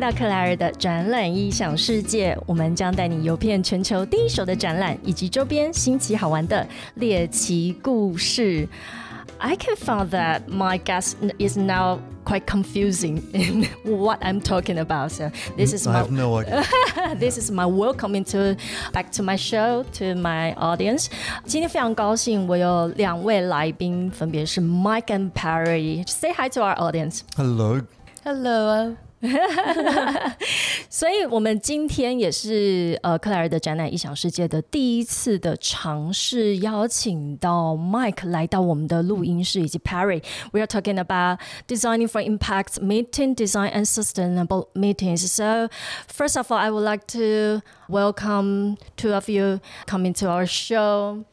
到克莱尔的展览异想世界，我们将带你游遍全球第一手的展览以及周边新奇好玩的猎奇故事。I can find that my guest is now quite confusing in what I'm talking about. So this is I my have no idea. this is my welcome into back to my show to my audience. 今天非常高兴，我有两位来宾，分别是 Mike and Perry. Say hi to our audience. Hello. Hello，所以，我们今天也是呃克莱尔的展览异想世界的第一次的尝试，邀请到 Mike 来到我们的录音室，以及 Pairry。We are talking about designing for impact, meeting design and sustainable meetings. So, first of all, I would like to welcome two of you coming to our show.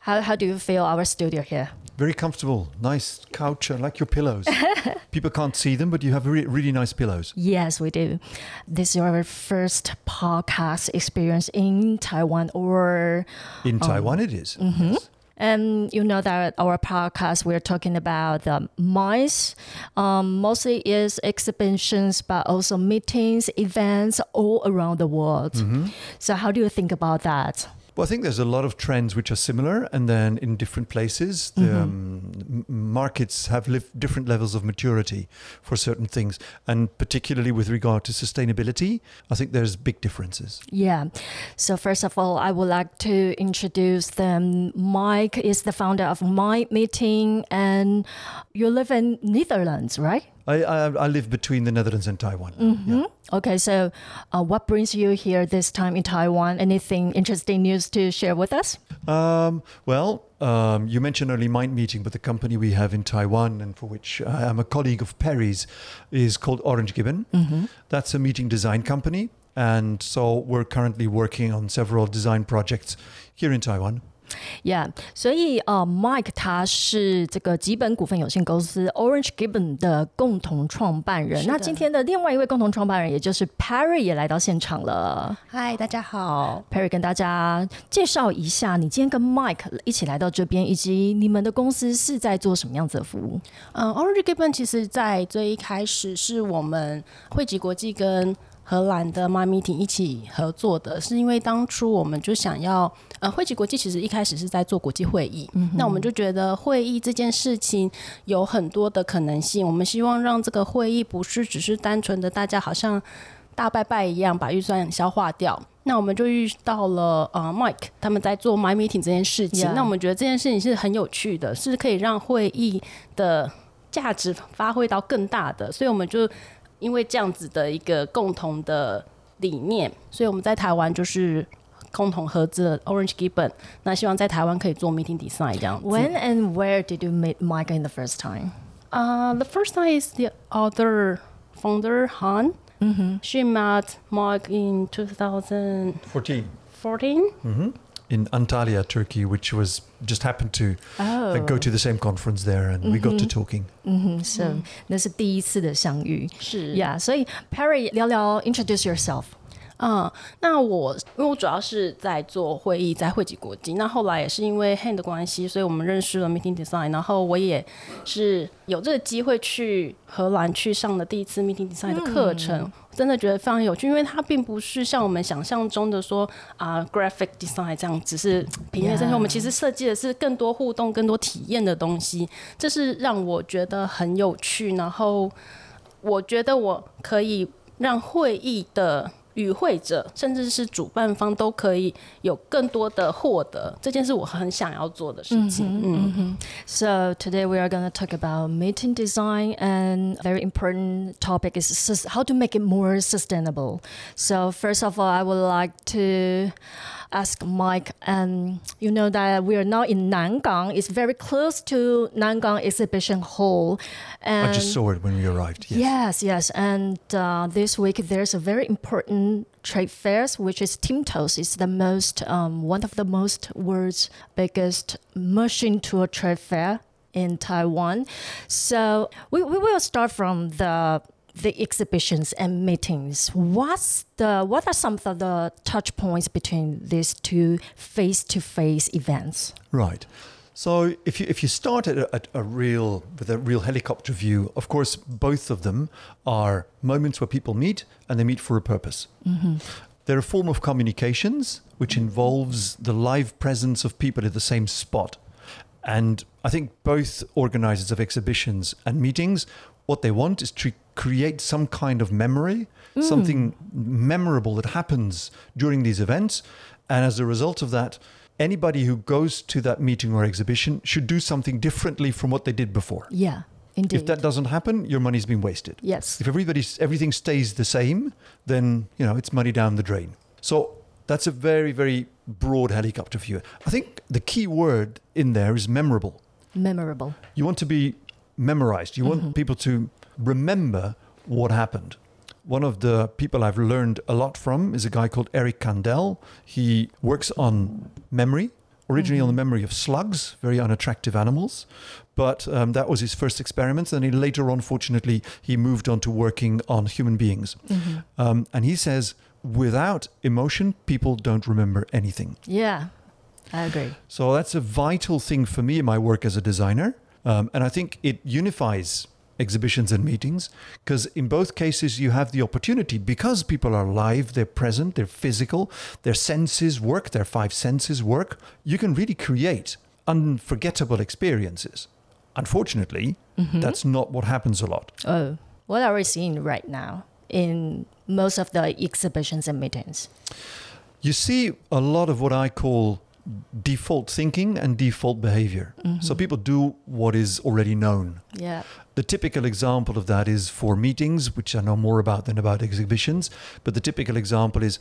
How how do you feel our studio here? Very comfortable. Nice couch. I like your pillows. People can't see them, but you have re- really nice pillows. Yes, we do. This is our first podcast experience in Taiwan, or In Taiwan, it is. Mm-hmm. Yes. and you know that our podcast we're talking about the MICE, um, mostly is exhibitions, but also meetings, events all around the world. So how do you think about that? Well, I think there's a lot of trends which are similar, and then in different places, the Mm-hmm. um, markets have liv- different levels of maturity for certain things, and particularly with regard to sustainability, I think there's big differences. Yeah. So first of all, I would like to introduce them. Mike is the founder of Mind Meeting, and you live in Netherlands, right? I, I, I live between the Netherlands and Taiwan. Mm-hmm. Yeah. Okay, so uh, what brings you here this time in Taiwan? Anything interesting news to share with us? Um, well, um, you mentioned early Mind Meeting, but the company we have in Taiwan and for which I am a colleague of Pairry's is called Orange Gibbon. That's a meeting design company. And so we're currently working on several design projects here in Taiwan. Yeah，所以呃，Mike 他是这个吉本股份有限公司 Orange Gibbon 的共同创办人。那今天的另外一位共同创办人，也就是 Perry 也来到现场了。嗨，大家好。Perry 跟大家介绍一下，你今天跟 Mike 一起来到这边，以及你们的公司是在做什么样子的服务？嗯，Orange Gibbon 其实在最一开始是我们汇集国际跟荷兰的 My Meeting 一起合作的，是因为当初我们就想要，呃，汇集国际其实一开始是在做国际会议，嗯那我们就觉得会议这件事情有很多的可能性，我们希望让这个会议不是只是单纯的大家好像大拜拜一样把预算消化掉。那我们就遇到了呃 Mike 他们在做 My Meeting 这件事情那我们觉得这件事情是很有趣的，是可以让会议的价值发挥到更大的，所以我们就因为这样子的一个共同的理念，所以我们在台湾就是共同合资了 Orange Gibbon，那希望在台湾可以做 meeting design 这样子。When and where did you meet Mike in the first time? Uh, the first time is the other founder Han. She met Mark in 2014. 14. in Antalya, Turkey, which was just happened to oh. go to the same conference there, and mm-hmm. we got to mm-hmm. talking. Mm-hmm. So mm. 那是第一次的相遇。是，Yeah，所以 Pairry 聊聊 introduce yourself。嗯，那我因为我主要是在做会议，在汇集国际。那后来也是因为 Han 的关系，所以我们认识了 Meeting Design。然后我也是有这个机会去荷兰去上了第一次 Meeting Design 的课程。嗯真的觉得非常有趣，因为它并不是像我们想象中的说啊、Graphic Design 这样，只是平面设计。我们其实设计的是更多互动、更多体验的东西，这是让我觉得很有趣。然后我觉得我可以让会议的与会者，甚至是主办方都可以有更多的获得，这件事我很想要做的事情。嗯 So today we are going to talk about meeting design and very important topic is sus- how to make it more sustainable. So first of all, I would like to ask Mike, and you know that we are now in Nangang. It's very close to Nangang Exhibition Hall. And I just saw it when we arrived. Yes. Yes, yes. And uh, this week there's a very important trade fairs, which is Timtos. It's the most, um, one of the most world's biggest machine tool trade fair in Taiwan. So we, we will start from the the exhibitions and meetings. What's the what are some of the touch points between these two face to face events? Right. So if you if you start at a, at a real with a real helicopter view, of course, both of them are moments where people meet and they meet for a purpose. Mm-hmm. They're a form of communications which involves the live presence of people at the same spot. And I think both organizers of exhibitions and meetings, what they want is to create some kind of memory, hmm. something memorable that happens during these events. And as a result of that, anybody who goes to that meeting or exhibition should do something differently from what they did before. Yeah, indeed. If that doesn't happen, your money's been wasted. yes. If everybody's everything stays the same, then you know it's money down the drain. So that's a very very broad helicopter view. I think the key word in there is memorable. Memorable. You want to be memorized. You want mm-hmm. people to remember what happened. One of the people I've learned a lot from is a guy called Eric Kandel. He works on memory, originally on the memory of slugs, very unattractive animals. But um, that was his first experiment. And he, later on, fortunately, he moved on to working on human beings. Um, and he says, without emotion, people don't remember anything. Yeah, I agree. So that's a vital thing for me in my work as a designer. Um, and I think it unifies exhibitions and meetings because in both cases you have the opportunity because people are live, they're present, they're physical, their senses work, their five senses work. You can really create unforgettable experiences. Unfortunately, mm-hmm. that's not what happens a lot. Oh, what are we seeing right now in most of the exhibitions and meetings? You see a lot of what I call default thinking and default behavior. Mm-hmm. So people do what is already known. Yeah. The typical example of that is for meetings, which I know more about than about exhibitions. But the typical example is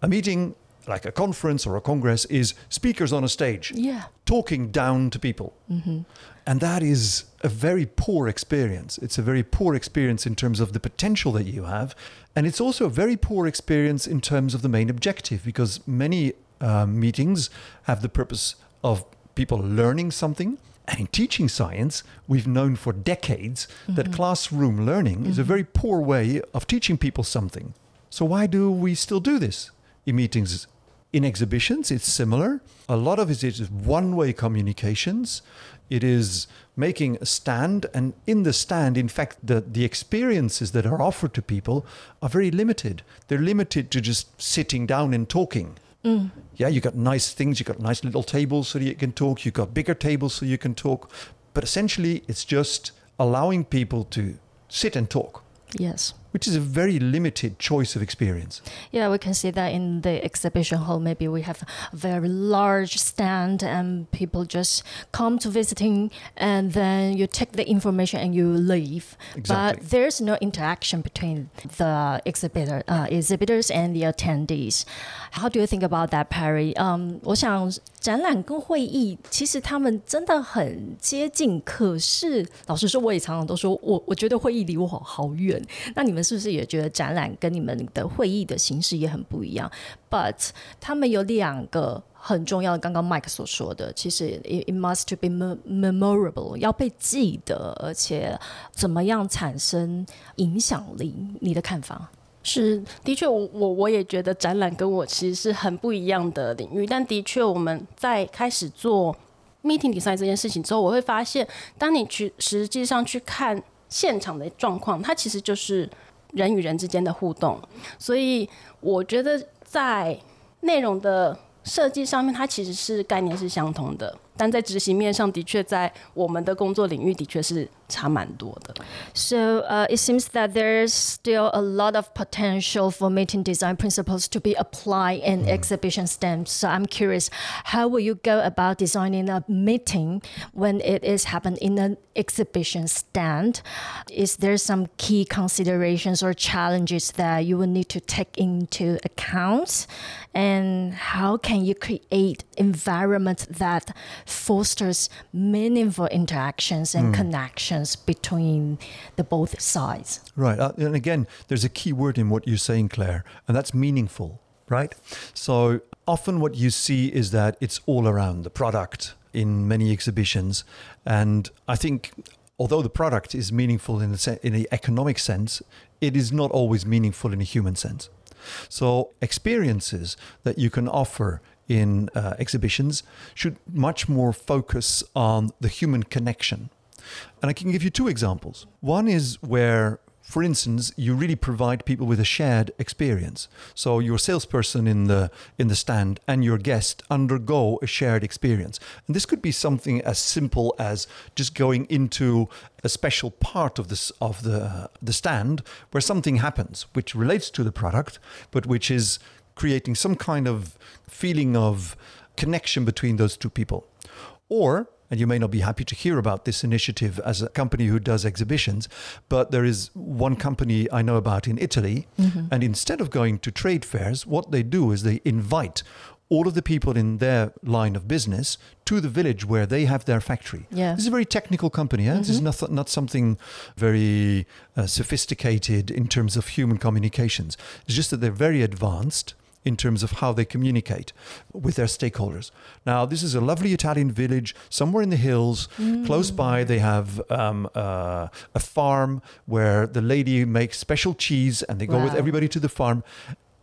a meeting, like a conference or a congress, is speakers on a stage Yeah. talking down to people. Mm-hmm. And that is a very poor experience. It's a very poor experience in terms of the potential that you have. And it's also a very poor experience in terms of the main objective because many um, meetings have the purpose of people learning something. And in teaching science, we've known for decades that mm-hmm. classroom learning is a mm-hmm. very poor way of teaching people something. So, why do we still do this in meetings? In exhibitions, it's similar. A lot of it is one way communications. It is making a stand, and in the stand, in fact, the, the experiences that are offered to people are very limited. They're limited to just sitting down and talking. Mm. Yeah, you got nice things, you got nice little tables so you can talk, you got bigger tables so you can talk. But essentially, it's just allowing people to sit and talk, Yes which is a very limited choice of experience. Yeah, we can see that in the exhibition hall. Maybe we have a very large stand and people just come to visiting and then you take the information and you leave. Exactly. But there's no interaction between the exhibitor, uh, exhibitors and the attendees. How do you think about that, Pairry? Um, 我想展览跟会议其实他们真的很接近，可是老实说，我也常常都说我我觉得会议离我好好远。那你们是不是也觉得展览跟你们的会议的形式也很不一样？But 他们有两个很重要的，刚刚 Mike 所说的，其实 it, must be mem- memorable，要被记得，而且怎么样产生影响力？你的看法？是，的确，我我我也觉得展览跟我其实是很不一样的领域，但的确我们在开始做 meeting design 这件事情之后，我会发现，当你去实际上去看现场的状况，它其实就是人与人之间的互动，所以我觉得在内容的设计上面，它其实是概念是相同的，但在执行面上的确在我们的工作领域的确是差蛮多的。 So uh, it seems that there's still a lot of potential for meeting design principles to be applied in exhibition stands. So I'm curious, how will you go about designing a meeting when it is happening in an exhibition stand? Is there some key considerations or challenges that you will need to take into account? And how can you create environment that fosters meaningful interactions and connections between the both sides? Right. Uh, and again, there's a key word in what you're saying, Claire, and that's meaningful, right? So often what you see is that it's all around the product in many exhibitions. And I think although the product is meaningful in the, se- in the economic sense, it is not always meaningful in a human sense. So experiences that you can offer in uh, exhibitions should much more focus on the human connection. And I can give you two examples. One is where for instance, you really provide people with a shared experience. So your salesperson in the in the stand and your guest undergo a shared experience. And this could be something as simple as just going into a special part of this of the the stand where something happens which relates to the product, but which is creating some kind of feeling of connection between those two people. Or and you may not be happy to hear about this initiative as a company who does exhibitions, but there is one company I know about in Italy. Mm-hmm. And instead of going to trade fairs, what they do is they invite all of the people in their line of business to the village where they have their factory. Yeah. This is a very technical company. Eh? Mm-hmm. This is not, not something very uh, sophisticated in terms of human communications. It's just that they're very advanced in terms of how they communicate with their stakeholders. Now, this is a lovely Italian village somewhere in the hills. Mm. Close by, they have um, uh, a farm where the lady makes special cheese and they go wow. with everybody to the farm.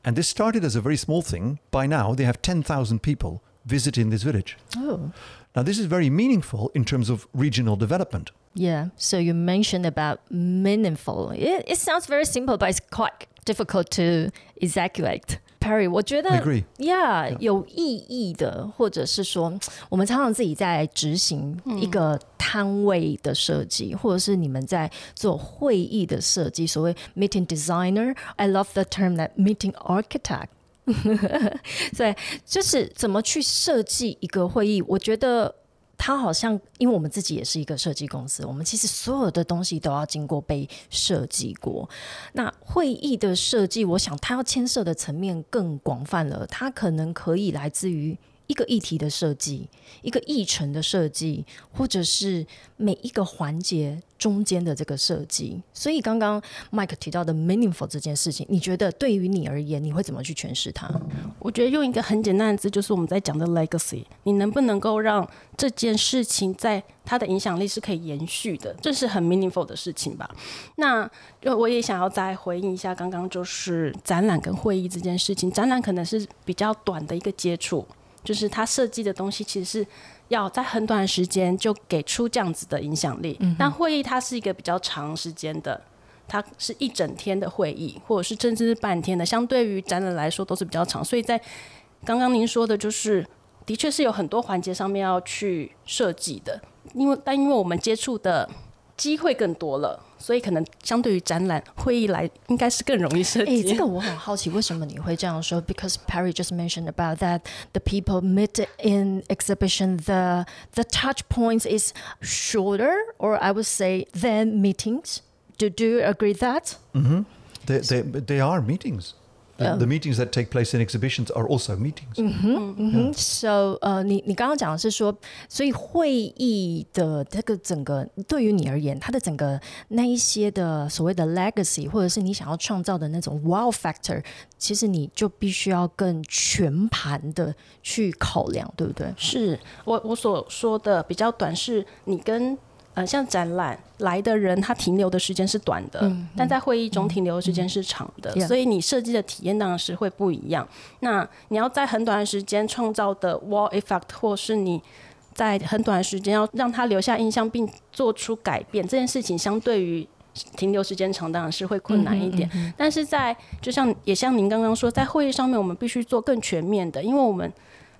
And this started as a very small thing. By now, they have 10,000 people visiting this village. Oh. Now, this is very meaningful in terms of regional development. Yeah. So you mentioned about meaningful. It, it sounds very simple, but it's quite difficult to execute. Perry，我觉得，Yeah，有意义的，或者是说，我们常常自己在执行一个摊位的设计，或者是你们在做会议的设计，所谓 meeting designer，I love the term that meeting architect。对，就是怎么去设计一个会议，我觉得。它好像，因为我们自己也是一个设计公司，我们其实所有的东西都要经过被设计过。那会议的设计，我想它要牵涉的层面更广泛了，它可能可以来自于。一个议题的设计，一个议程的设计，或者是每一个环节中间的这个设计。所以刚刚 Mike 提到的 meaningful 这件事情，你觉得对于你而言，你会怎么去诠释它？我觉得用一个很简单的字，就是我们在讲的 legacy。你能不能够让这件事情在它的影响力是可以延续的？这是很 meaningful 的事情吧？那我也想要再回应一下刚刚就是展览跟会议这件事情。展览可能是比较短的一个接触。就是他设计的东西，其实是要在很短的时间就给出这样子的影响力。但会议它是一个比较长时间的，它是一整天的会议，或者是甚至是半天的，相对于展览来说都是比较长。所以在刚刚您说的，就是的确是有很多环节上面要去设计的，因为但因为我们接触的机会更多了。所以可能相对于展览会议来，应该是更容易设计。哎，这个我很好奇，为什么你会这样说？Because Pairry just mentioned about that the people meet in exhibition, the the touch points is shorter, or I would say than meetings. Do do you agree that? Mm-hmm. They, they, they are meetings. the meetings that take place in exhibitions are also meetings. 嗯哼嗯哼 so 呃你你刚刚讲的是说所以会议的这个整个对于你而言它的整个那一些的所谓的 legacy 或者是你想要创造的那种 wow factor 其实你就必须要更全盘的去考量对不对？是我我所说的比较短是你跟呃，像展览来的人，他停留的时间是短的，但在会议中停留的时间是长的，所以你设计的体验当然是会不一样。那你要在很短的时间创造的 wall effect，或是你在很短的时间要让他留下印象并做出改变，这件事情相对于停留时间长，当然是会困难一点。但是在就像也像您刚刚说，在会议上面，我们必须做更全面的，因为我们。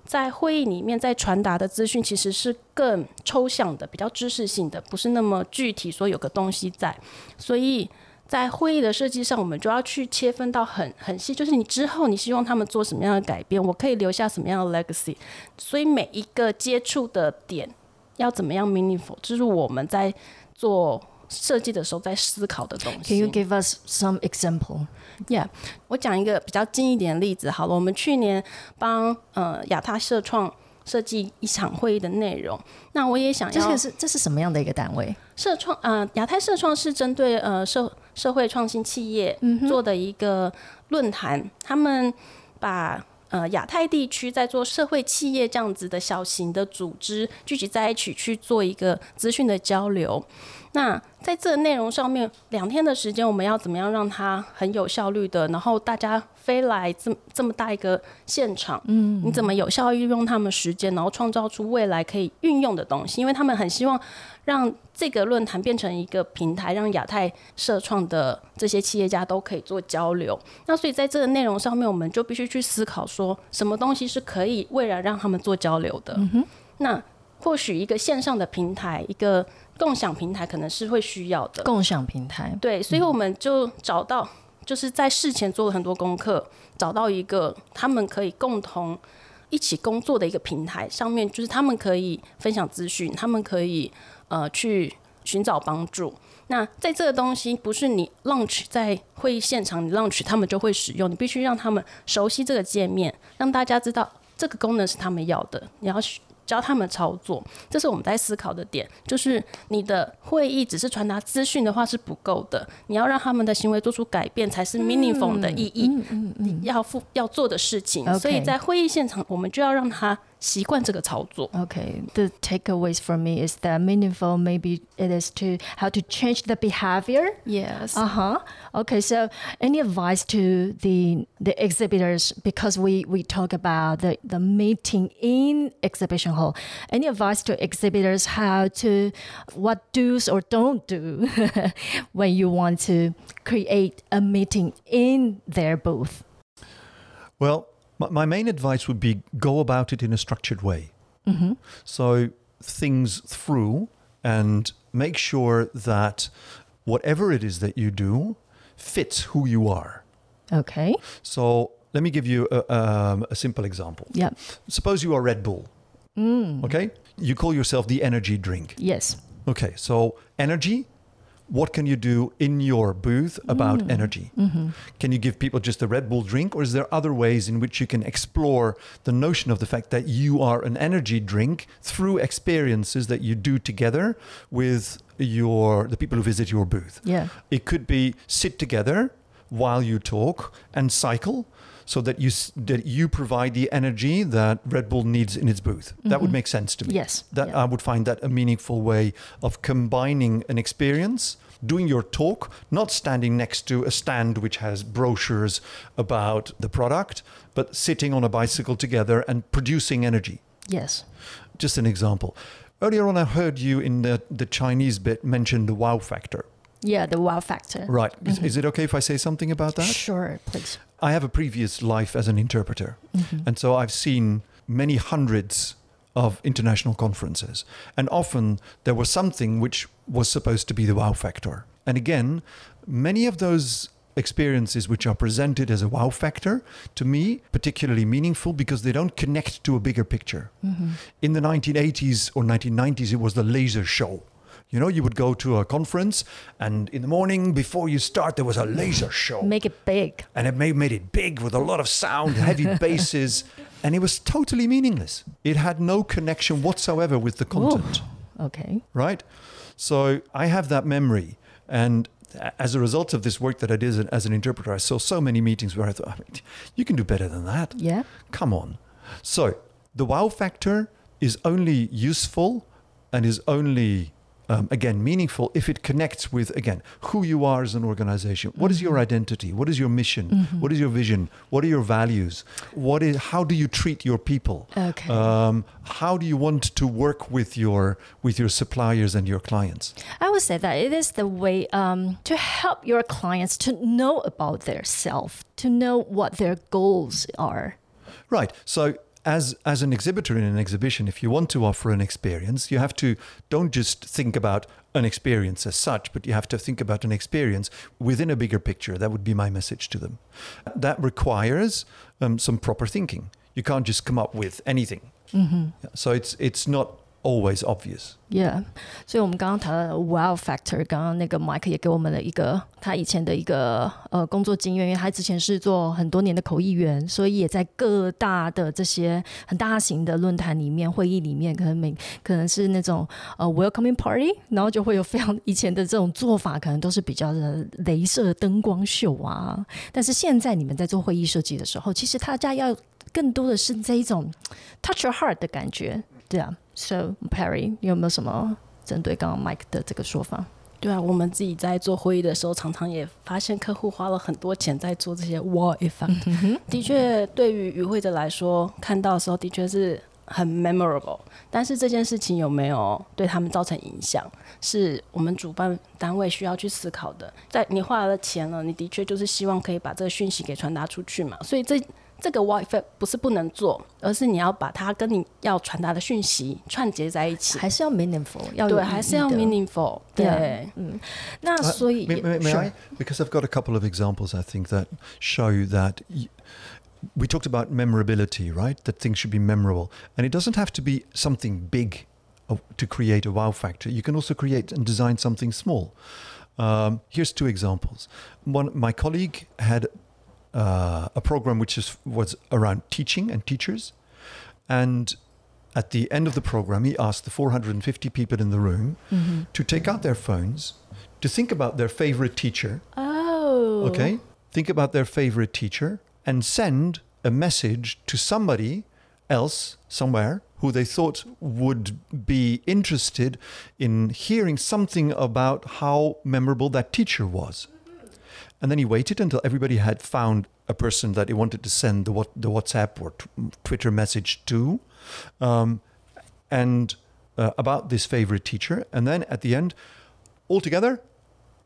在会议里面，在传达的资讯其实是更抽象的，比较知识性的，不是那么具体。说有个东西在，所以在会议的设计上，我们就要去切分到很很细，就是你之后你希望他们做什么样的改变，我可以留下什么样的 legacy。所以每一个接触的点要怎么样 meaningful，这是我们在做。设计的时候在思考的东西。Can you give us some example? Yeah，我讲一个比较近一点的例子好了。我们去年帮呃亚太社创设计一场会议的内容，那我也想要。这是这是什么样的一个单位？社创呃亚太社创是针对呃社社会创新企业做的一个论坛，他们把。呃，亚太地区在做社会企业这样子的小型的组织聚集在一起去做一个资讯的交流。那在这个内容上面，两天的时间，我们要怎么样让它很有效率的，然后大家飞来这么这么大一个现场，嗯，你怎么有效运用他们时间，然后创造出未来可以运用的东西？因为他们很希望让这个论坛变成一个平台，让亚太社创的这些企业家都可以做交流。那所以在这个内容上面，我们就必须去思考说，什么东西是可以未来让他们做交流的。那或许一个线上的平台，一个共享平台可能是会需要的。共享平台，对，所以我们就找到，就是在事前做了很多功课，找到一个他们可以共同一起工作的一个平台，上面就是他们可以分享资讯，他们可以呃去寻找帮助。那在这个东西不是你 launch 在会议现场，你 launch 他们就会使用，你必须让他们熟悉这个界面，让大家知道这个功能是他们要的，你要教他们操作，这是我们在思考的点。就是你的会议只是传达资讯的话是不够的，你要让他们的行为做出改变，才是 meaningful 的意义。你要付要做的事情。所以在会议现场，我们就要让他。习惯这个操作。Okay, the takeaways for me is that meaningful maybe it is to how to change the behavior. Yes. Uh huh. Okay, so any advice to the the exhibitors because we we talk about the the meeting in exhibition hall. Any advice to exhibitors how to what do's or don't do when you want to create a meeting in their booth? Well, my, my main advice would be go about it in a structured way. Mm-hmm. So things through and make sure that whatever it is that you do fits who you are. Okay. So let me give you a, um, a simple example. Yeah. Suppose you are Red Bull. Mm. Okay. You call yourself the energy drink. Yes. Okay. So energy what can you do in your booth about mm. energy? Mm-hmm. Can you give people just a Red Bull drink, or is there other ways in which you can explore the notion of the fact that you are an energy drink through experiences that you do together with your the people who visit your booth? Yeah, it could be sit together while you talk and cycle so that you that you provide the energy that Red Bull needs in its booth. Mm-hmm. That would mm-hmm. make sense to me. Yes, that yeah. I would find that a meaningful way of combining an experience doing your talk, not standing next to a stand which has brochures about the product, but sitting on a bicycle together and producing energy. Yes. Just an example. Earlier on, I heard you in the, the Chinese bit mention the wow factor. Yeah, the wow factor. Right. Mm-hmm. Is, is, it okay if I say something about that? Sure, please. I have a previous life as an interpreter. Mm-hmm. And so I've seen many hundreds of international conferences. And often there was something which was supposed to be the wow factor. And again, many of those experiences which are presented as a wow factor to me particularly meaningful because they don't connect to a bigger picture mm-hmm. in the 1980s or 1990s it was the laser show you know, you would go to a conference, and in the morning before you start, there was a laser show. Make it big. And it made, made it big with a lot of sound, heavy basses, and it was totally meaningless. It had no connection whatsoever with the content. Ooh, okay. Right? So I have that memory. And as a result of this work that I did as an interpreter, I saw so many meetings where I thought, you can do better than that. Yeah. Come on. So the wow factor is only useful and is only um, again meaningful if it connects with again who you are as an organization. What mm-hmm. your mm-hmm. identity? What is your mission? Mm-hmm. what is your vision? What are your values? What is how do you treat your people? Okay. Um, how do you want to work with your with your suppliers and your clients? I would say that it is the way um, to help your clients to know about their self to know what their goals are. Right. So as as an exhibitor in an exhibition, if you want to offer an experience, you have to don't just think about an experience as such, but you have to think about an experience within a bigger picture. That would be my message to them. That requires um, some proper thinking. You can't just come up with anything. Mm-hmm. So it's it's not always obvious. Yeah，所以我们刚刚谈到 wow factor，刚刚那个 Mike 也给我们了一个他以前的一个呃工作经验，因为他之前是做很多年的口译员，所以也在各大的这些很大型的论坛里面、会议里面，可能每可能是那种呃 welcoming party，然后就会有非常以前的这种做法，可能都是比较的镭射灯光秀啊。但是现在你们在做会议设计的时候，其实大家要更多的是这一种 touch your heart 的感觉，对啊。So Perry，你有没有什么针对刚刚 Mike 的这个说法对啊，我们自己在做会议的时候，常常也发现客户花了很多钱在做这些 wall effect。的确，对于与会者来说，看到的时候的确是很 memorable。但是这件事情有没有对他们造成影响，是我们主办单位需要去思考的。在你花了钱了，你的确就是希望可以把这个讯息给传达出去嘛。所以这这个 WiFi 不是不能做，而是你要把它跟你要传达的讯息串接在一起，还是要 meaningful，要对，还是要 meaningful。对，嗯，那所以 may, may, may I? Because I've got a couple of examples I think that show that. we talked about memorability, right? That things should be memorable. And it doesn't have to be something big to create a wow factor. You can also create and design something small. Um, here's two examples. One, my colleague had uh, a program which is, was around teaching and teachers. And at the end of the program, he asked the 450 people in the room mm-hmm. to take out their phones, to think about their favorite teacher. Oh. Okay? Think about their favorite teacher and send a message to somebody else somewhere who they thought would be interested in hearing something about how memorable that teacher was. And then he waited until everybody had found a person that he wanted to send the, the WhatsApp or t- Twitter message to, um, and uh, about this favorite teacher. And then at the end, all together,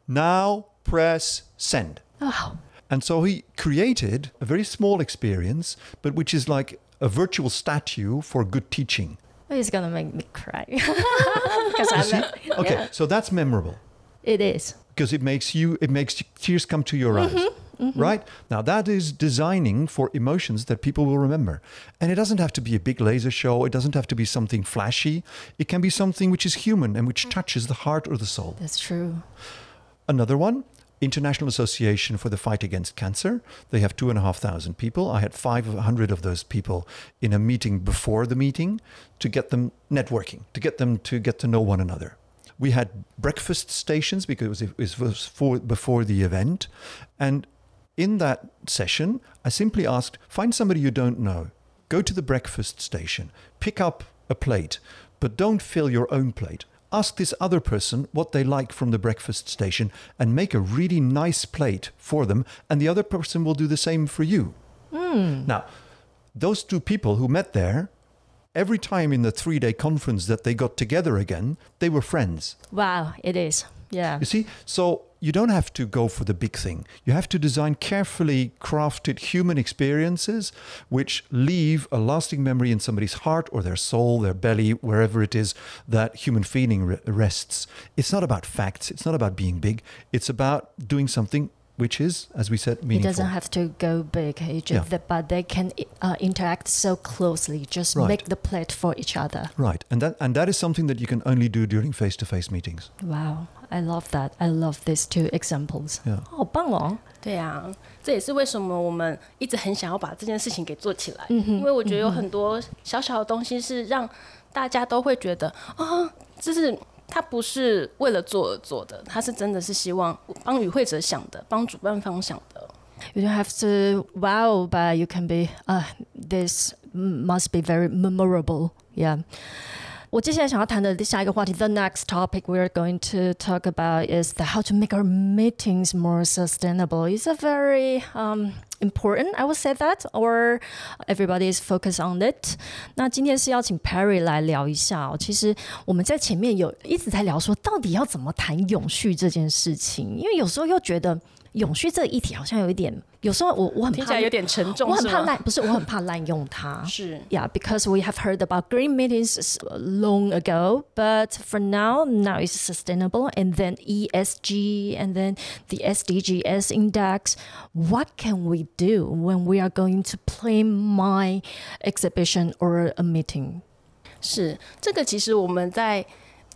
now press send. Oh. And so he created a very small experience, but which is like a virtual statue for good teaching. He's gonna make me cry because I'm okay. Yeah. So that's memorable. It is because it makes you it makes tears come to your mm-hmm, eyes. Mm-hmm. Right now, that is designing for emotions that people will remember, and it doesn't have to be a big laser show. It doesn't have to be something flashy. It can be something which is human and which touches the heart or the soul. That's true. Another one International Association for the Fight Against Cancer. They have two and a half thousand people. I had 500 of those people in a meeting before the meeting to get them networking, to get them to get to know one another. We had breakfast stations because it was for, before the event. And in that session, I simply asked find somebody you don't know, go to the breakfast station, pick up a plate, but don't fill your own plate ask this other person what they like from the breakfast station and make a really nice plate for them, and the other person will do the same for you. Mm. Now, those two people who met there, every time in the three day conference that they got together again, they were friends. Wow, it is. Yeah. You see? So you don't have to go for the big thing. You have to design carefully crafted human experiences which leave a lasting memory in somebody's heart or their soul, their belly, wherever it is that human feeling rests. It's not about facts, it's not about being big, it's about doing something which is, as we said, meaningful. It doesn't have to go big, just yeah. but they can uh, interact so closely. Just right. make the plate for each other. Right, and that and that is something that you can only do during face-to-face meetings. Wow, I love that. I love these two examples. Yeah. 好棒哦！对啊，这也是为什么我们一直很想要把这件事情给做起来。嗯因为我觉得有很多小小的东西是让大家都会觉得啊，这是。 他不是为了做而做的，他是真的是希望帮与会者想的，帮主办方想的。You don't have to wow, but you can be. Uh, this must be very memorable. Yeah. 我接下来想要谈的下一个话题，the next topic we're going to talk about is the how to make our meetings more sustainable. It's a very um, important, I would say that, or everybody is focused on it. 那今天是邀请 Perry 来聊一下哦。其实我们在前面有一直在聊说，到底要怎么谈永续这件事情，因为有时候又觉得。永续这个议题好像有一点，有时候我我很怕有点沉重，我很怕滥，不是我很怕滥用它。是，Yeah，because we have heard about green meetings long ago, but for now, now it's sustainable, and then ESG, and then the SDGs index. What can we do when we are going to plan my exhibition or a meeting? 是，这个其实我们在。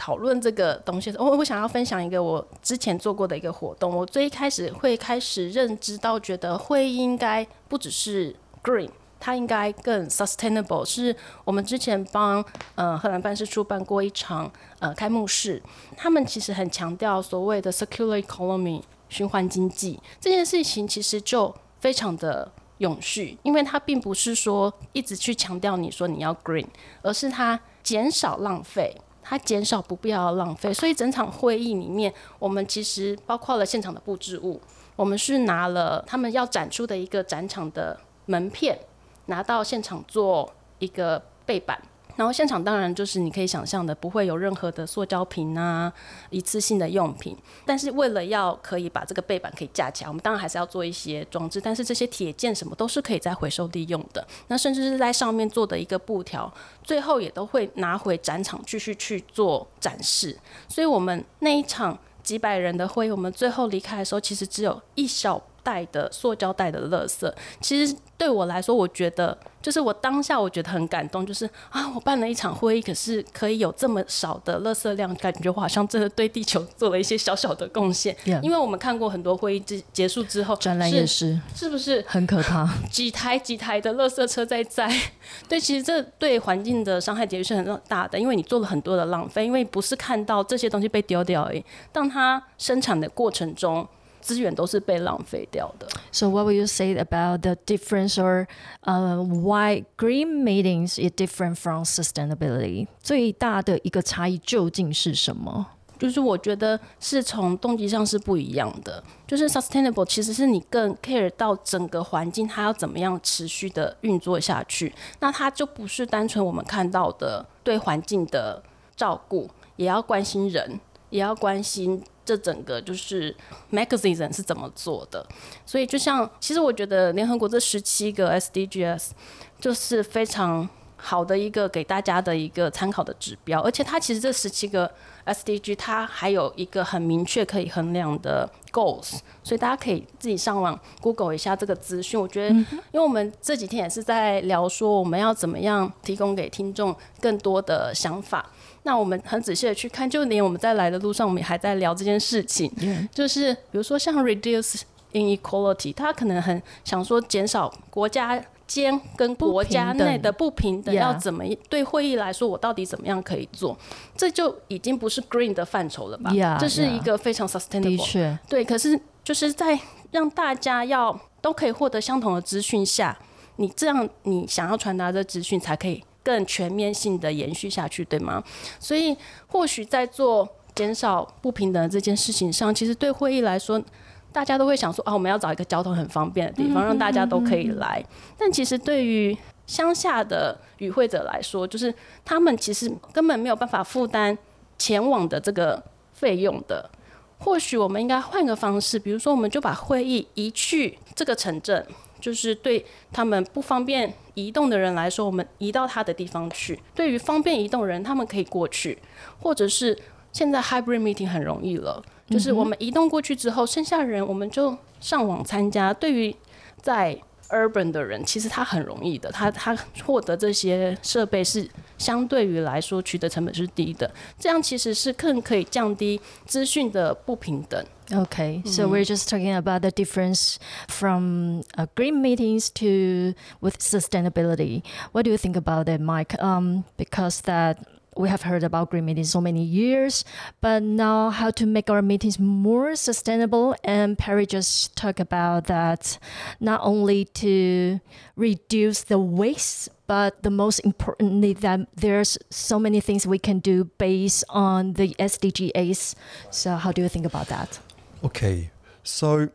讨论这个东西，我我想要分享一个我之前做过的一个活动。我最一开始会开始认知到，觉得会应该不只是 green，它应该更 sustainable。是我们之前帮呃荷兰办事处办过一场呃开幕式，他们其实很强调所谓的 circular economy 循环经济这件事情，其实就非常的永续，因为它并不是说一直去强调你说你要 green，而是它减少浪费。它减少不必要的浪费。所以整场会议里面，我们其实包括了现场的布置物，我们是拿了他们要展出的一个展场的门片，拿到现场做一个背板。然后现场当然就是你可以想象的，不会有任何的塑胶瓶啊、一次性的用品。但是为了要可以把这个背板可以架起来，我们当然还是要做一些装置。但是这些铁件什么都是可以再回收利用的。那甚至是在上面做的一个布条，最后也都会拿回展场继续去做展示。所以我们那一场几百人的会，我们最后离开的时候，其实只有一小袋的塑胶袋的垃圾。其实对我来说，我觉得。就是我当下我觉得很感动，就是啊，我办了一场会议，可是可以有这么少的垃圾量，感觉我好像真的对地球做了一些小小的贡献。因为我们看过很多会议之结束之后，展览也是，是不是很可怕？几台几台的垃圾车在载，对，其实这对环境的伤害的确是很大的，因为你做了很多的浪费，因为不是看到这些东西被丢掉而已，当它生产的过程中。资源都是被浪费掉的。So what will you say about the difference or uh, why green meetings is different from sustainability？最大的一个差异究竟是什么？就是我觉得是从动机上是不一样的。就是 sustainable 其实是你更 care 到整个环境它要怎么样持续的运作下去，那它就不是单纯我们看到的对环境的照顾，也要关心人，也要关心。这整个就是 magazine 是怎么做的，所以就像其实我觉得联合国这十七个 SDGs 就是非常好的一个给大家的一个参考的指标，而且它其实这十七个 SDG 它还有一个很明确可以衡量的 goals，所以大家可以自己上网 Google 一下这个资讯。我觉得，因为我们这几天也是在聊说我们要怎么样提供给听众更多的想法。那我们很仔细的去看，就连我们在来的路上，我们也还在聊这件事情。就是比如说像 reduce inequality，他可能很想说减少国家间跟国家内的不平等，要怎么对会议来说，我到底怎么样可以做？这就已经不是 green 的范畴了吧？这是一个非常 sustainable 的。对，可是就是在让大家要都可以获得相同的资讯下，你这样你想要传达的资讯才可以。更全面性的延续下去，对吗？所以或许在做减少不平等这件事情上，其实对会议来说，大家都会想说啊，我们要找一个交通很方便的地方，让大家都可以来。但其实对于乡下的与会者来说，就是他们其实根本没有办法负担前往的这个费用的。或许我们应该换个方式，比如说，我们就把会议移去这个城镇。就是对他们不方便移动的人来说，我们移到他的地方去。对于方便移动人，他们可以过去，或者是现在 hybrid meeting 很容易了，就是我们移动过去之后，剩下人我们就上网参加。对于在 urban 的人，其实他很容易的，他他获得这些设备是相对于来说取得成本是低的，这样其实是更可以降低资讯的不平等。Okay, so mm-hmm. we're just talking about the difference from uh, green meetings to with sustainability. What do you think about it, Mike? Um, because that we have heard about green meetings so many years, but now how to make our meetings more sustainable. And Pairry just talked about that not only to reduce the waste, but the most importantly that there's so many things we can do based on the SDGs. So how do you think about that? Okay, so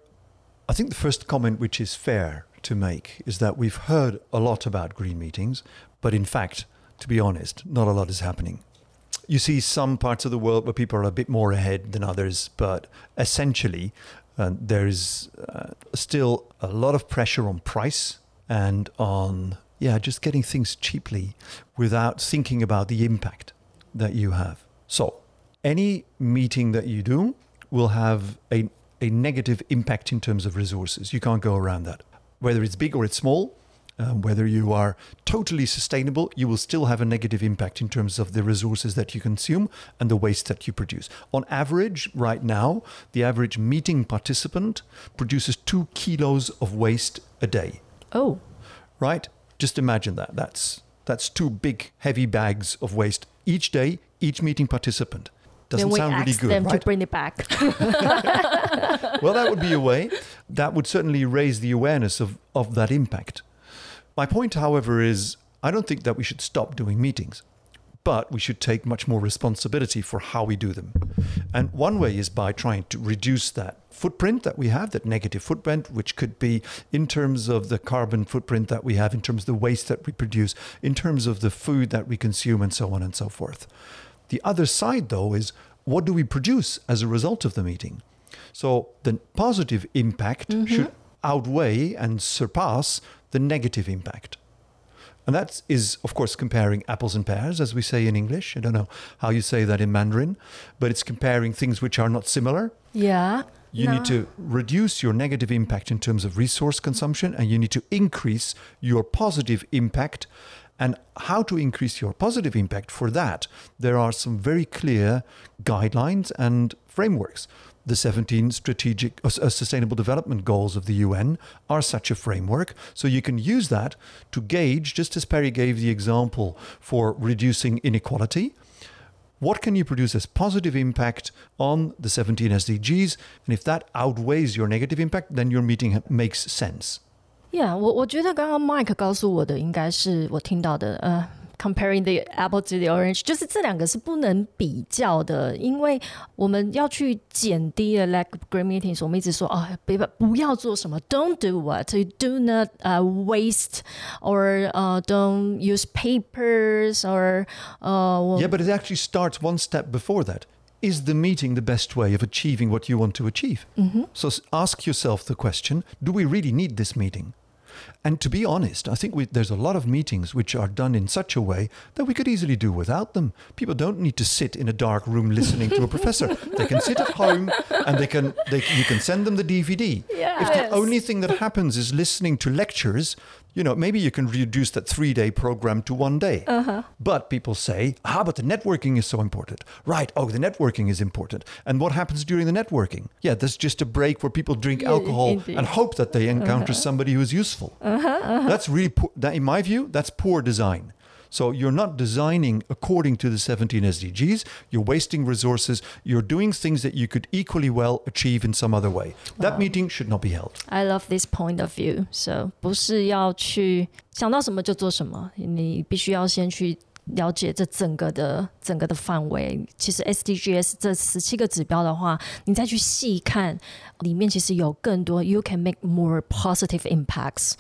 I think the first comment which is fair to make is that we've heard a lot about green meetings, but in fact, to be honest, not a lot is happening. You see some parts of the world where people are a bit more ahead than others, but essentially, uh, there is uh, still a lot of pressure on price and on, yeah, just getting things cheaply without thinking about the impact that you have. So, any meeting that you do, will have a, a negative impact in terms of resources. You can't go around that. Whether it's big or it's small, um, whether you are totally sustainable, you will still have a negative impact in terms of the resources that you consume and the waste that you produce. On average, right now, the average meeting participant produces two kilos of waste a day. Oh. Right? Just imagine that. That's that's two big heavy bags of waste each day, each meeting participant. Doesn't then we sound ask really good, them right? to bring it back. well, that would be a way. That would certainly raise the awareness of, of that impact. My point, however, is I don't think that we should stop doing meetings, but we should take much more responsibility for how we do them. And one way is by trying to reduce that footprint that we have, that negative footprint, which could be in terms of the carbon footprint that we have, in terms of the waste that we produce, in terms of the food that we consume, and so on and so forth. The other side, though, is what do we produce as a result of the meeting? So the positive impact mm-hmm. should outweigh and surpass the negative impact. And that is, of course, comparing apples and pears, as we say in English. I don't know how you say that in Mandarin, but it's comparing things which are not similar. Yeah. You need to reduce your negative impact in terms of resource consumption, and you need to increase your positive impact. And how to increase your positive impact for that, there are some very clear guidelines and frameworks. The 17 strategic uh, uh, sustainable development goals of the UN are such a framework. So you can use that to gauge, just as Pairry gave the example for reducing inequality, what can you produce as positive impact on the 17 SDGs? And if that outweighs your negative impact, then your meeting makes sense. Yeah，我我觉得刚刚 Mike 告诉我的应该是我听到的，呃、uh。Comparing the apple to the orange，就是这两个是不能比较的，因为我们要去减低了 like green meetings，我们一直说啊，不不要做什么，don't do what，you do not uh waste or uh don't use papers or uh Yeah, but it actually starts one step before that. Is the meeting the best way of achieving what you want to achieve? So s- ask yourself the question do we really need this meeting? And to be honest, I think we, there's a lot of meetings which are done in such a way that we could easily do without them. People don't need to sit in a dark room listening to a professor. They can sit at home and they can they, you can send them the DVD. If the only thing that happens is listening to lectures, you know, maybe you can reduce that three day program to one day. Uh-huh. But people say, ah, but the networking is so important. Right. Oh, the networking is important. And what happens during the networking? Yeah, there's just a break where people drink Yeah, alcohol indeed. and hope that they encounter uh-huh. somebody who is useful. Uh-huh, that's really poor. That, in my view, that's poor design. So you're not designing according to the 17 SDGs. You're wasting resources. You're doing things that you could equally well achieve in some other way. That meeting should not be held. I love this point of view. So 不是要去想到什么就做什么，你必须要先去 了解这整个的整个的范围。其实 SDGs 这十七个指标的话，你再去细看，里面其实有更多 you can make more positive impacts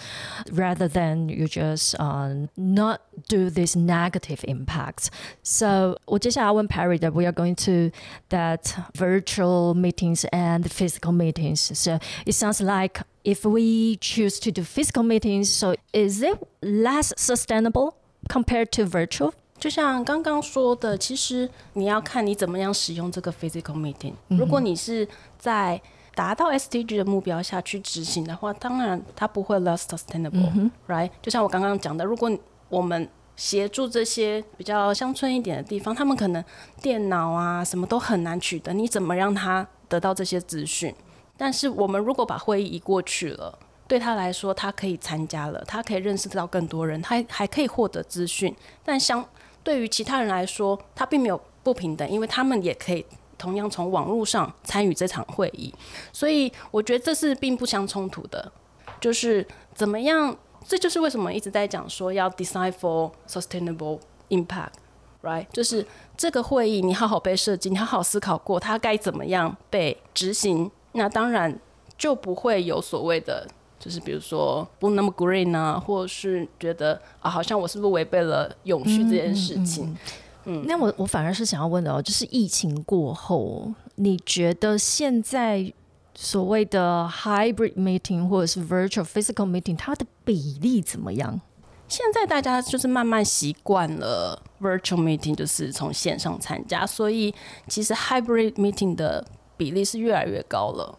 rather than you just uh, not do this negative impacts. So 我接下来问 Pairry that we are going to that virtual meetings and physical meetings. So it sounds like if we choose to do physical meetings, so is it less sustainable compared to virtual? 就像刚刚说的，其实你要看你怎么样使用这个 physical meeting。如果你是在达到 SDG 的目标下去执行的话，当然它不会 less sustainable，right？、就像我刚刚讲的，如果我们协助这些比较乡村一点的地方，他们可能电脑啊什么都很难取得，你怎么让他得到这些资讯？但是我们如果把会议移过去了，对他来说，他可以参加了，他可以认识到更多人，他还可以获得资讯。但相对于其他人来说，他并没有不平等，因为他们也可以同样从网络上参与这场会议。所以我觉得这是并不相冲突的，就是怎么样，这就是为什么一直在讲说要 design for sustainable impact，right？就是这个会议你好好被设计，你好好思考过它该怎么样被执行，那当然就不会有所谓的。就是比如说不那么 green 啊，或者是觉得啊，好像我是不是违背了永续这件事情？嗯那我我反而是想要问的哦，就是疫情过后，你觉得现在所谓的 hybrid meeting 或者是 virtual physical meeting，它的比例怎么样？现在大家就是慢慢习惯了 virtual meeting，就是从线上参加，所以其实 hybrid meeting 的比例是越来越高了。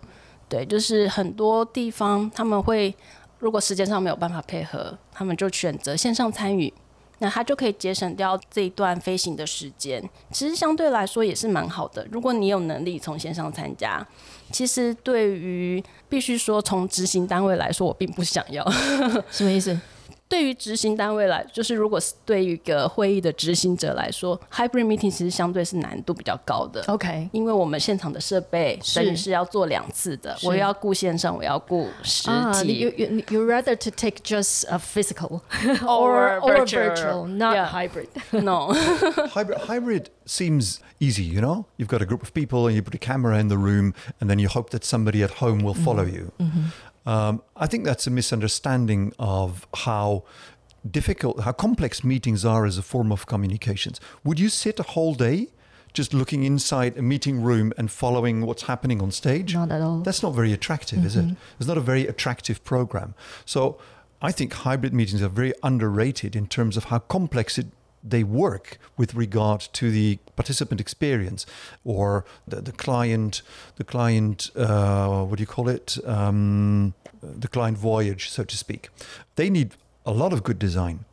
对，就是很多地方他们会，如果时间上没有办法配合，他们就选择线上参与，那他就可以节省掉这一段飞行的时间。其实相对来说也是蛮好的。如果你有能力从线上参加，其实对于必须说从执行单位来说，我并不想要。什么意思？对于执行单位来，就是如果是对于一个会议的执行者来说，hybrid meeting 其实相对是难度比较高的。 OK，因为我们现场的设备是等于是要做两次的，是我要顾线上，我要顾实啊体。 you, you you rather to take just a physical Or or virtual. virtual, not Yeah. hybrid. no，hybrid, hybrid seems easy, you know? You've got a group of people and you put a camera in the room and then you hope that somebody at home will follow you. Um, I think that's a misunderstanding of how difficult, how complex meetings are as a form of communications. Would you sit a whole day just looking inside a meeting room and following what's happening on stage? Not at all. That's not very attractive, is it? It's not a very attractive program. So I think hybrid meetings are very underrated in terms of how complex it, they work with regard to the participant experience or the, the client, the client, uh, what do you call it? Um, the client voyage, so to speak. They need a lot of good design.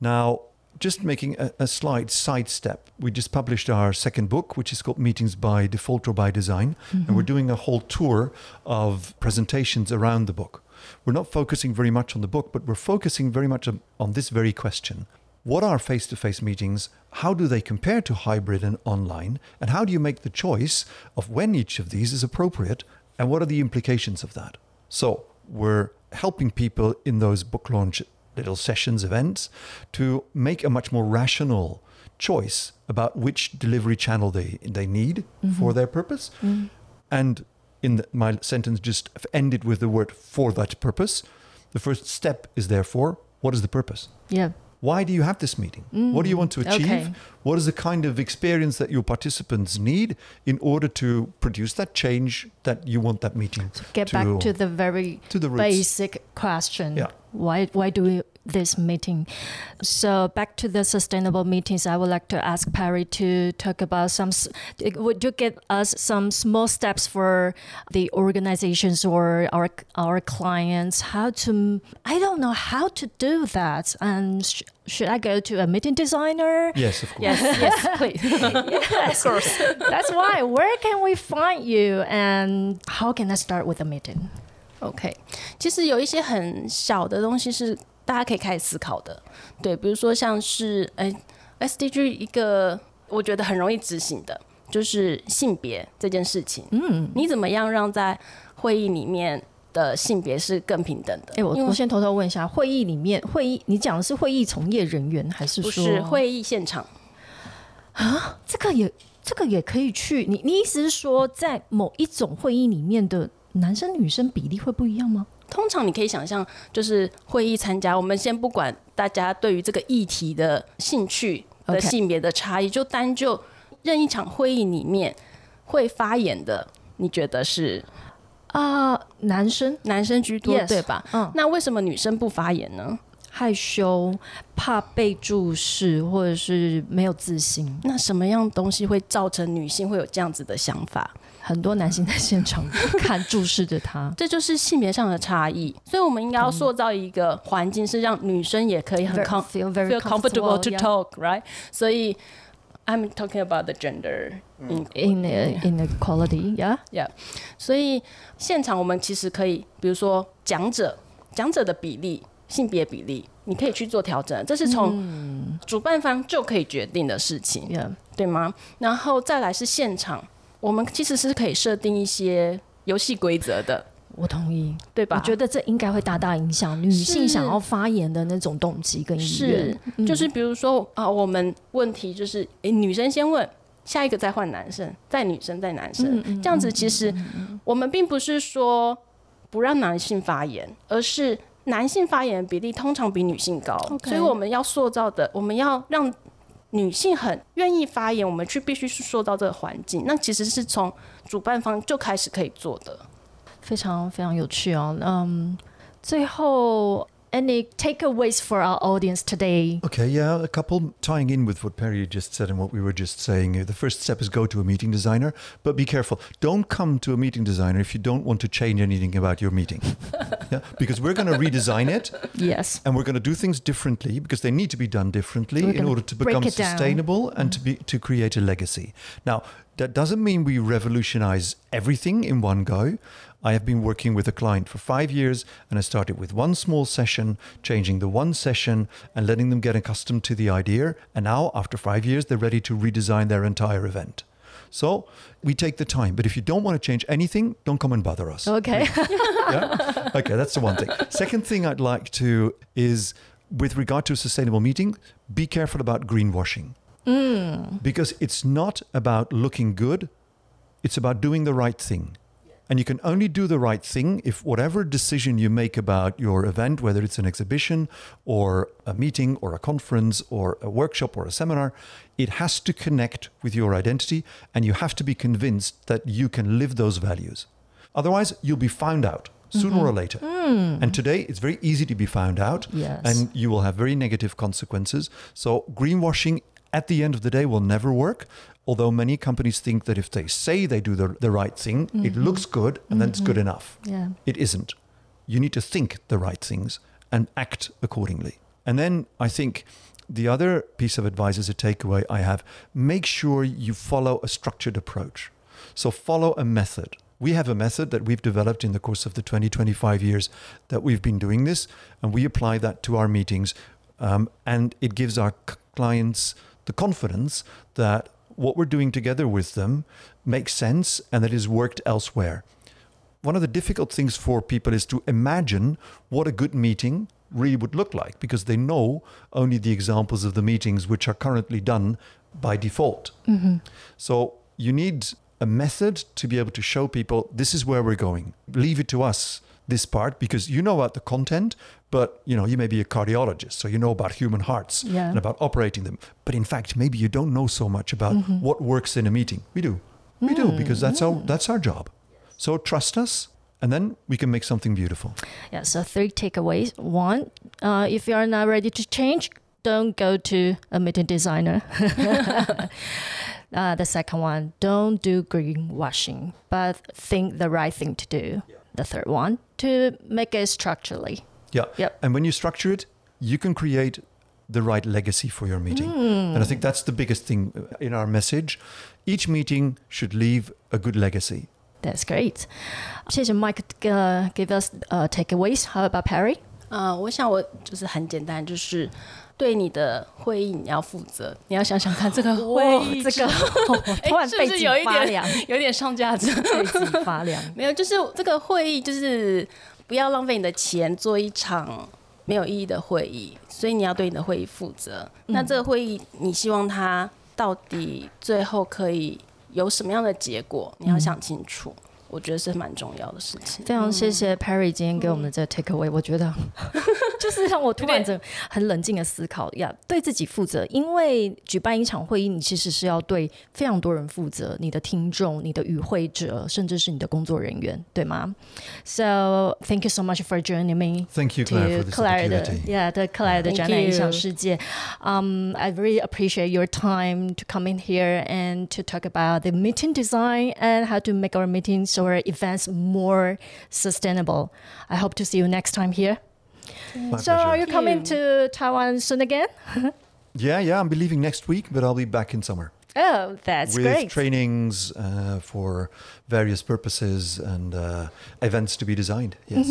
Now, just making a, a slight sidestep, we just published our second book, which is called Meetings by Default or by Design. And we're doing a whole tour of presentations around the book. We're not focusing very much on the book, but we're focusing very much on, on this very question. What are face to face meetings? How do they compare to hybrid and online? And how do you make the choice of when each of these is appropriate? And what are the implications of that? So, we're helping people in those book launch little sessions, events, to make a much more rational choice about which delivery channel they, they need mm-hmm. for their purpose. Mm-hmm. And in the, my sentence, just ended with the word for that purpose. The first step is therefore, what is the purpose? Yeah. Why do you have this meeting? What do you want to mm, achieve? Okay. What is the kind of experience that your participants need in order to produce that change that you want that meeting To Get back to the very to the roots? basic question. Yeah. Why why do we this meeting. So back to the sustainable meetings, I would like to ask Pairry to talk about some. Would you give us some small steps for the organizations or our our clients how to? I don't know how to do that, and sh- should I go to a meeting designer? Yes, of course. Yes, yes, please. yes, of course. That's why. Where can we find you, and how can I start with a meeting? OK，其实有一些很小的东西是大家可以开始思考的，对，比如说像是哎、SDG 一个我觉得很容易执行的，就是性别这件事情。嗯，你怎么样让在会议里面的性别是更平等的？哎、我我先偷偷问一下，会议里面会议，你讲的是会议从业人员，还是不说是会议现场啊？这个也这个也可以去？你你意思是说，在某一种会议里面的男生女生比例会不一样吗？通常你可以想象，就是会议参加，我们先不管大家对于这个议题的兴趣的性别的差异就单就任一场会议里面会发言的，你觉得是啊、男生男生居多 Yes 对吧？嗯那为什么女生不发言呢？害羞、怕被注视，或者是没有自信。那什么样东西会造成女性会有这样子的想法？很多男性在现场看注视着他。这就是性别上的差异，所以我们应该要塑造一个环境，是让女生也可以很 com feel very comfortable to yeah. talk, right？所以 I'm talking about the gender in in the inequality, yeah. Yeah，所以现场我们其实可以，比如说讲者，讲者的比例、性别比例，你可以去做调整，这是从主办方就可以决定的事情.对吗？然后再来是现场，我们其实是可以设定一些游戏规则的，我同意，对吧？我觉得这应该会大大影响女性想要发言的那种动机跟意是愿。，就是比如说啊、我们问题就是，诶，女生先问，下一个再换男生，再女生再男生，这样子其实我们并不是说不让男性发言，而是男性发言的比例通常比女性高。所以我们要塑造的，我们要让女性很愿意发言，我们去必须去塑造这个环境，那其实是从主办方就开始可以做的。非常非常有趣哦。嗯，最后 any takeaways for our audience today? Okay, yeah, a couple tying in with what Pairry just said and what we were just saying. Uh, The first step is go to a meeting designer, but be careful. Don't come to a meeting designer if you don't want to change anything about your meeting. yeah, because we're going to redesign it Yes. and we're going to do things differently because they need to be done differently in order to become it down. sustainable and to be to create a legacy. Now, That doesn't mean we revolutionize everything in one go. I have been working with a client for five years and I started with one small session, changing the one session and letting them get accustomed to the idea. And now, after five years, they're ready to redesign their entire event. So we take the time. But if you don't want to change anything, don't come and bother us. Okay. yeah? Okay, that's the one thing. Second thing I'd like to is with regard to a sustainable meeting, be careful about greenwashing. Hmm. Because it's not about looking good, it's about doing the right thing. And you can only do the right thing if whatever decision you make about your event, whether it's an exhibition or a meeting or a conference or a workshop or a seminar, it has to connect with your identity and you have to be convinced that you can live those values. Otherwise, you'll be found out sooner or mm-hmm. later. Hmm. And today, it's very easy to be found out Yes. and you will have very negative consequences. So, greenwashing at the end of the day will never work. Although many companies think that if they say they do the, the right thing, it looks good and then it's good enough. Yeah. It isn't. You need to think the right things and act accordingly. And then I think the other piece of advice as a takeaway I have make sure you follow a structured approach. So follow a method. We have a method that we've developed in the course of the 20, 25 years that we've been doing this, and we apply that to our meetings. Um, and it gives our c- clients the confidence that what we're doing together with them makes sense and that has worked elsewhere one of the difficult things for people is to imagine what a good meeting really would look like because they know only the examples of the meetings which are currently done by default. Mm-hmm. So you need a method to be able to show people this is where we're going. Leave it to us this part because you know about the content but you know you may be a cardiologist so you know about human hearts Yeah. and about operating them but in fact maybe you don't know so much about what works in a meeting we do we do because that's our that's our job so trust us, and then we can make something beautiful. Yeah, so three takeaways. One, uh, if you are not ready to change, don't go to a meeting designer. uh, the second one, don't do greenwashing, but think the right thing to do the third one to make it structurally. Yeah. Yep. And when you structure it, you can create the right legacy for your meeting. Mm. And I think that's the biggest thing uh, in our message. Each meeting should leave a good legacy. That's great. 谢谢 Mike uh, give us uh, takeaways. How about Pairry? 呃，我想我就是很简单，就是对你的会议你要负责，你要想想看这个会议这个 哎突然是不是背脊有一点 发凉，有点上价值。背脊发凉。没有，就是这个会议，就是不要浪费你的钱做一场没有意义的会议，所以你要对你的会议负责。那这个会议，你希望它到底最后可以有什么样的结果，你要想清楚。我觉得是蛮重要的事情。非常谢谢 Perry 今天给我们的这个 take away，、我觉得就是让我突然间很冷静的思考呀，对自己负责。因为举办一场会议，你其实是要对非常多人负责，你的听众、你的与会者，甚至是你的工作人员，对吗？So thank you so much for joining me. Thank you, Claire, for to this Claire 的 opportunity. yeah 的克莱尔的展览影响世界。Um, I really appreciate your time to come in here and to talk about the meeting design and how to make our meetings or events more sustainable. I hope to see you next time here. My So, are you coming to Taiwan soon again? Yeah, yeah, I'm be leaving next week, but I'll be back in summer Oh, that's with great. trainings uh, for various purposes and uh, events to be designed. Yes.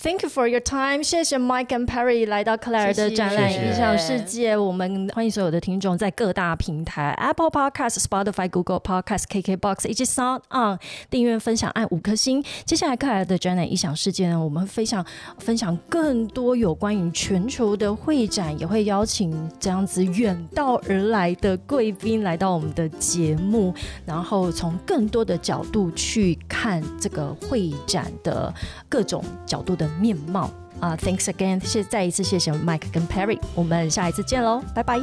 Thank you for your time. 谢谢 Mike and Perry 来到克莱尔的展览谢谢影响世界。我们欢迎所有的听众在各大平台 Apple Podcast、Spotify、Google Podcast、KKBox 以及 Sound On 订阅、分享，按五颗星。接下来克莱尔的展览影响世界呢，我们会分享分享更多有关于全球的会展，也会邀请这样子远道而来的贵宾来到我们的节目，然后从更多的角度去看这个会展的各种角度的面貌啊、t h a n k s again，谢再一次谢谢 Mike 跟 Perry，我们下一次见喽，拜拜。